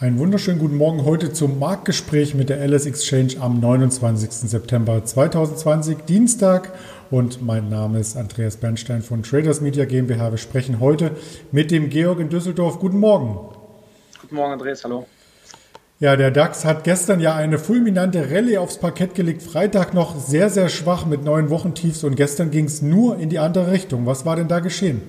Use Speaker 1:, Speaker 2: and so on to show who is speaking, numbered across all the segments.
Speaker 1: Einen wunderschönen guten Morgen heute zum Marktgespräch mit der LS Exchange am 29. September 2020, Dienstag. Und mein Name ist Andreas Bernstein von Traders Media GmbH. Wir sprechen heute mit dem Georg in Düsseldorf. Guten Morgen.
Speaker 2: Guten Morgen, Andreas. Hallo.
Speaker 1: Ja, der DAX hat gestern ja eine fulminante Rallye aufs Parkett gelegt. Freitag noch sehr, sehr schwach mit neun Wochentiefs und gestern ging es nur in die andere Richtung. Was war denn da geschehen?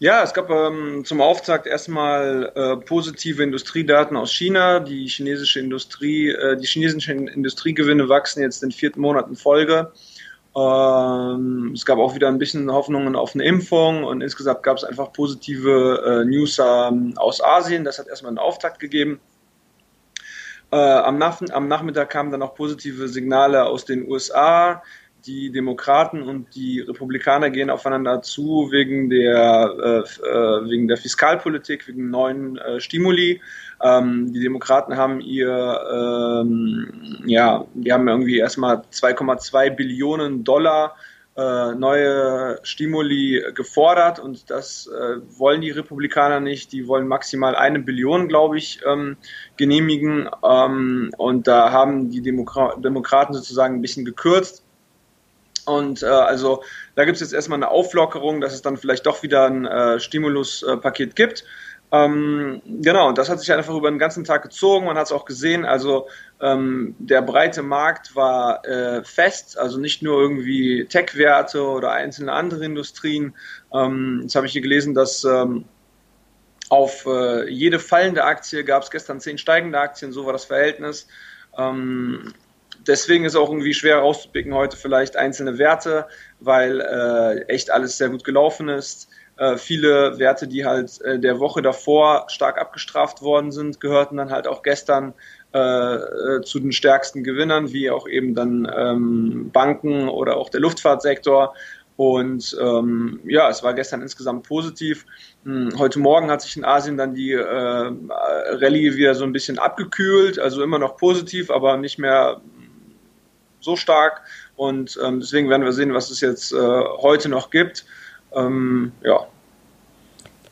Speaker 2: Ja, es gab ähm, zum Auftakt erstmal äh, positive Industriedaten aus China. Die chinesische Industrie, äh, die chinesischen Industriegewinne wachsen jetzt in vierten Monaten Folge. Ähm, es gab auch wieder ein bisschen Hoffnungen auf eine Impfung und insgesamt gab es einfach positive äh, News ähm, aus Asien. Das hat erstmal einen Auftakt gegeben. Äh, am, Nach am Nachmittag kamen dann auch positive Signale aus den USA die Demokraten und die Republikaner gehen aufeinander zu wegen der, äh, äh, wegen der Fiskalpolitik, wegen neuen äh, Stimuli. Ähm, die Demokraten haben ihr, ähm, ja, die haben irgendwie erstmal 2,2 Billionen Dollar äh, neue Stimuli gefordert und das äh, wollen die Republikaner nicht. Die wollen maximal eine Billion, glaube ich, ähm, genehmigen ähm, und da haben die Demokra Demokraten sozusagen ein bisschen gekürzt und äh, also da gibt es jetzt erstmal eine Auflockerung, dass es dann vielleicht doch wieder ein äh, Stimuluspaket gibt. Ähm, genau, und das hat sich einfach über den ganzen Tag gezogen. Man hat es auch gesehen. Also ähm, der breite Markt war äh, fest, also nicht nur irgendwie Tech-Werte oder einzelne andere Industrien. Ähm, jetzt habe ich hier gelesen, dass ähm, auf äh, jede fallende Aktie gab es gestern zehn steigende Aktien, so war das Verhältnis. Ähm, deswegen ist auch irgendwie schwer rauszupicken heute vielleicht einzelne Werte, weil äh, echt alles sehr gut gelaufen ist. Äh, viele Werte, die halt äh, der Woche davor stark abgestraft worden sind, gehörten dann halt auch gestern äh, äh zu den stärksten Gewinnern, wie auch eben dann ähm, Banken oder auch der Luftfahrtsektor. Und ähm, ja, es war gestern insgesamt positiv. Hm, heute Morgen hat sich in Asien dann die äh, Rallye wieder so ein bisschen abgekühlt, also immer noch positiv, aber nicht mehr so stark. Und ähm, deswegen werden wir sehen, was es jetzt äh, heute noch gibt. Ähm, ja.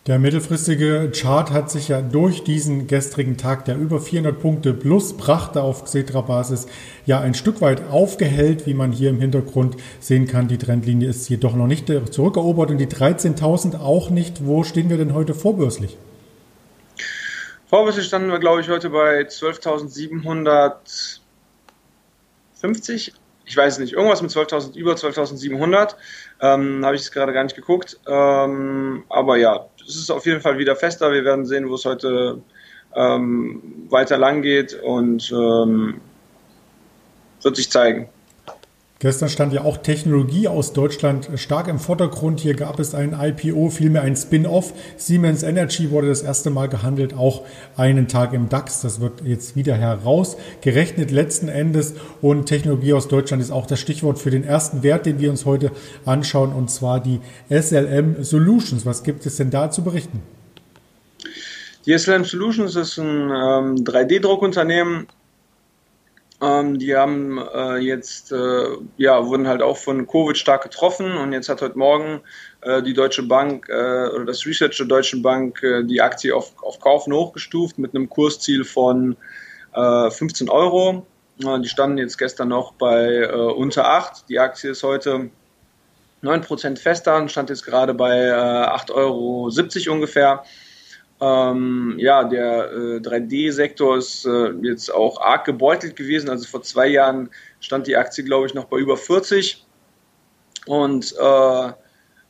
Speaker 1: Der mittelfristige Chart hat sich ja durch diesen gestrigen Tag, der über 400 Punkte plus brachte auf Xetra-Basis, ja ein Stück weit aufgehellt, wie man hier im Hintergrund sehen kann. Die Trendlinie ist jedoch noch nicht zurückerobert und die 13.000 auch nicht. Wo stehen wir denn heute vorbörslich?
Speaker 2: Vorbörslich standen wir, glaube ich, heute bei 12.700 50, ich weiß nicht, irgendwas mit 12.000, über 12.700, ähm, habe ich es gerade gar nicht geguckt. Ähm, aber ja, es ist auf jeden Fall wieder fester. Wir werden sehen, wo es heute ähm, weiter lang geht und ähm, wird sich zeigen.
Speaker 1: Gestern stand ja auch Technologie aus Deutschland stark im Vordergrund. Hier gab es ein IPO, vielmehr ein Spin-off. Siemens Energy wurde das erste Mal gehandelt, auch einen Tag im DAX. Das wird jetzt wieder herausgerechnet letzten Endes. Und Technologie aus Deutschland ist auch das Stichwort für den ersten Wert, den wir uns heute anschauen, und zwar die SLM Solutions. Was gibt es denn da zu berichten?
Speaker 2: Die SLM Solutions ist ein ähm, 3D-Druckunternehmen ähm, die haben äh, jetzt, äh, ja, wurden halt auch von Covid stark getroffen und jetzt hat heute Morgen äh, die Deutsche Bank äh, oder das Research der Deutschen Bank äh, die Aktie auf, auf Kaufen hochgestuft mit einem Kursziel von 15 äh, Euro. die standen jetzt gestern noch bei unter 8. Die Aktie ist heute 9% fester und stand jetzt gerade bei äh, 8,70 Euro ungefähr. Ähm, ja, der äh, 3D-Sektor ist äh, jetzt auch arg gebeutelt gewesen. Also vor zwei Jahren stand die Aktie, glaube ich, noch bei über 40. Und äh,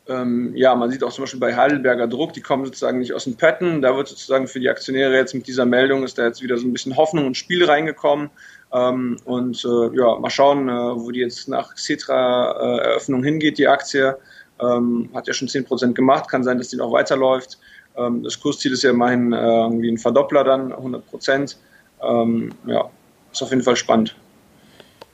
Speaker 2: ähm, ja, man sieht auch zum Beispiel bei Heidelberger Druck, die kommen sozusagen nicht aus dem Patten. Da wird sozusagen für die Aktionäre jetzt mit dieser Meldung ist da jetzt wieder so ein bisschen Hoffnung und Spiel reingekommen. Ähm, und äh, ja, mal schauen, äh, wo die jetzt nach Cetra-Eröffnung äh, hingeht, die Aktie. Ähm, hat ja schon 10% gemacht, kann sein, dass die noch weiterläuft. Ähm, das Kursziel ist ja immerhin äh, irgendwie ein Verdoppler dann, 100 Prozent. Ähm, ja, ist auf jeden Fall spannend.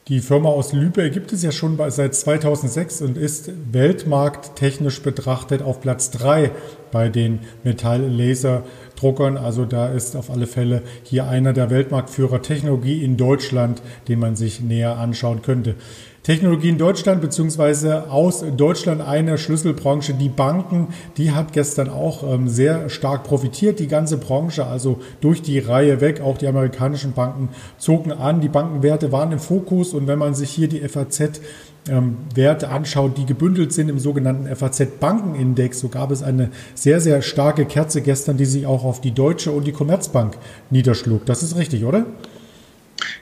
Speaker 1: Die Firma aus Lübeck gibt es ja schon seit 2006 und ist weltmarkttechnisch betrachtet auf Platz 3 bei den Metalllaserdruckern. Also da ist auf alle Fälle hier einer der Weltmarktführer Technologie in Deutschland, den man sich näher anschauen könnte. Technologie in Deutschland beziehungsweise aus Deutschland eine Schlüsselbranche, die Banken, die hat gestern auch ähm, sehr stark profitiert. Die ganze Branche, also durch die Reihe weg, auch die amerikanischen Banken zogen an. Die Bankenwerte waren im Fokus und wenn man sich hier die FAZ ähm, Werte anschaut, die gebündelt sind im sogenannten FAZ-Bankenindex, so gab es eine sehr, sehr starke Kerze gestern, die sich auch auf die Deutsche und die Commerzbank niederschlug. Das ist richtig, oder?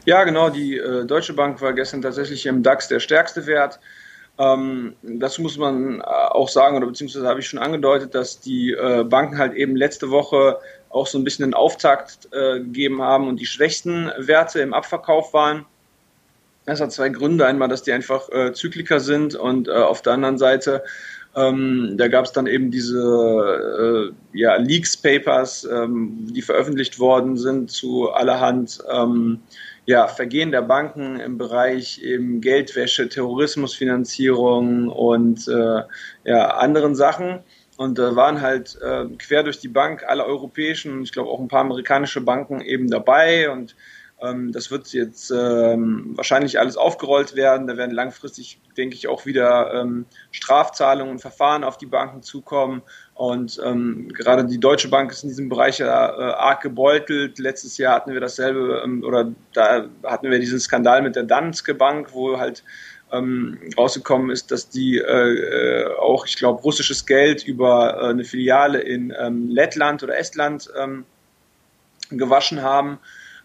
Speaker 2: Ja, genau. Die äh, Deutsche Bank war gestern tatsächlich im DAX der stärkste Wert. Ähm, das muss man äh, auch sagen, oder beziehungsweise habe ich schon angedeutet, dass die äh, Banken halt eben letzte Woche auch so ein bisschen einen Auftakt äh, gegeben haben und die schwächsten Werte im Abverkauf waren. Das hat zwei Gründe. Einmal, dass die einfach äh, Zykliker sind und äh, auf der anderen Seite ähm, da gab es dann eben diese äh, ja, Leaks Papers, ähm, die veröffentlicht worden sind zu allerhand ähm, ja, Vergehen der Banken im Bereich eben Geldwäsche, Terrorismusfinanzierung und äh, ja, anderen Sachen. Und da waren halt äh, quer durch die Bank alle europäischen, ich glaube auch ein paar amerikanische Banken eben dabei und das wird jetzt ähm, wahrscheinlich alles aufgerollt werden. Da werden langfristig, denke ich, auch wieder ähm, Strafzahlungen und Verfahren auf die Banken zukommen. Und ähm, gerade die Deutsche Bank ist in diesem Bereich ja äh, arg gebeutelt. Letztes Jahr hatten wir dasselbe, ähm, oder da hatten wir diesen Skandal mit der Danske Bank, wo halt ähm, rausgekommen ist, dass die äh, äh auch, ich glaube, russisches Geld über äh, eine Filiale in ähm, Lettland oder Estland ähm, gewaschen haben.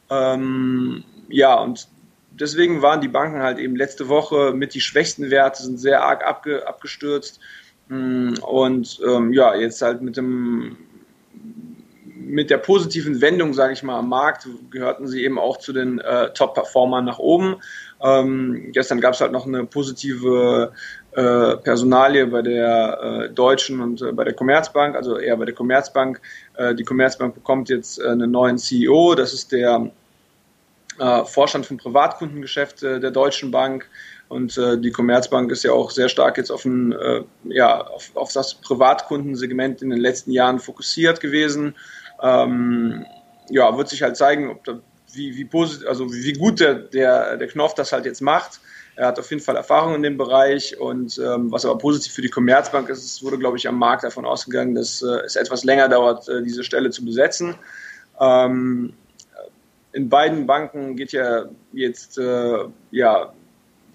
Speaker 2: Ähm, ja, und deswegen waren die Banken halt eben letzte Woche mit die schwächsten Werte, sind sehr arg abge, abgestürzt. Mm, und ähm, ja, jetzt halt mit dem mit der positiven Wendung, sage ich mal, am Markt gehörten sie eben auch zu den äh, Top-Performern nach oben. Ähm, gestern gab es halt noch eine positive äh, Personalie bei der äh, Deutschen und äh, bei der Commerzbank, also eher bei der Commerzbank. Äh, die Commerzbank bekommt jetzt äh, einen neuen CEO, das ist der Vorstand von Privatkundengeschäft der Deutschen Bank. Und äh, die Commerzbank ist ja auch sehr stark jetzt auf, ein, äh, ja, auf, auf das Privatkundensegment in den letzten Jahren fokussiert gewesen. Ähm, ja, wird sich halt zeigen, ob da, wie, wie, posit also wie gut der, der, der Knopf das halt jetzt macht. Er hat auf jeden Fall Erfahrung in dem Bereich und ähm, was aber positiv für die Commerzbank ist, es wurde, glaube ich, am Markt davon ausgegangen, dass äh, es etwas länger dauert, äh, diese Stelle zu besetzen. Ähm, in beiden Banken geht ja jetzt äh, ja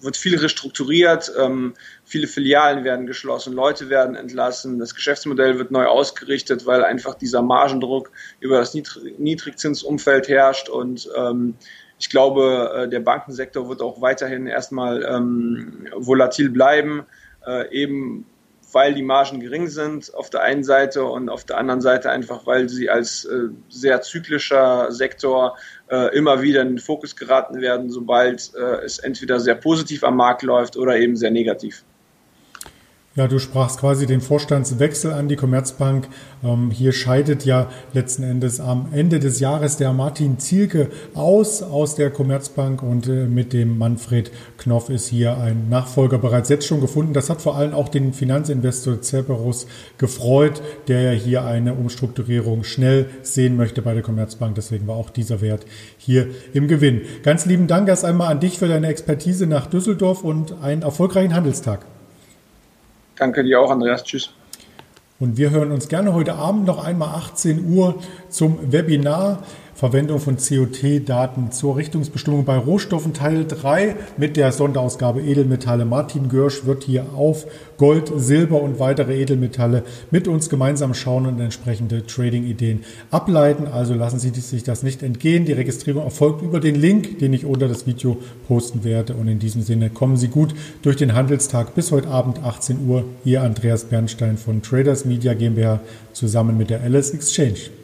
Speaker 2: wird viel restrukturiert, ähm, viele Filialen werden geschlossen, Leute werden entlassen, das Geschäftsmodell wird neu ausgerichtet, weil einfach dieser Margendruck über das Niedrig Niedrigzinsumfeld herrscht und ähm, ich glaube, äh, der Bankensektor wird auch weiterhin erstmal ähm, volatil bleiben, äh, eben weil die Margen gering sind auf der einen Seite und auf der anderen Seite einfach, weil sie als äh, sehr zyklischer Sektor äh, immer wieder in den Fokus geraten werden, sobald äh, es entweder sehr positiv am Markt läuft oder eben sehr negativ.
Speaker 1: Ja, du sprachst quasi den Vorstandswechsel an die Commerzbank. Ähm, hier scheidet ja letzten Endes am Ende des Jahres der Martin Zielke aus aus der Commerzbank und äh, mit dem Manfred Knoff ist hier ein Nachfolger bereits jetzt schon gefunden. Das hat vor allem auch den Finanzinvestor Cerberus gefreut, der ja hier eine Umstrukturierung schnell sehen möchte bei der Commerzbank. Deswegen war auch dieser Wert hier im Gewinn. Ganz lieben Dank erst einmal an dich für deine Expertise nach Düsseldorf und einen erfolgreichen Handelstag.
Speaker 2: Danke dir auch, Andreas. Tschüss.
Speaker 1: Und wir hören uns gerne heute Abend noch einmal 18 Uhr zum Webinar Verwendung von COT-Daten zur Richtungsbestimmung bei Rohstoffen Teil 3 mit der Sonderausgabe Edelmetalle. Martin Görsch wird hier auf Gold, Silber und weitere Edelmetalle mit uns gemeinsam schauen und entsprechende Trading-Ideen ableiten. Also lassen Sie sich das nicht entgehen. Die Registrierung erfolgt über den Link, den ich unter das Video posten werde. Und in diesem Sinne kommen Sie gut durch den Handelstag bis heute Abend 18 Uhr. Ihr Andreas Bernstein von Traders Media GmbH zusammen mit der LS Exchange.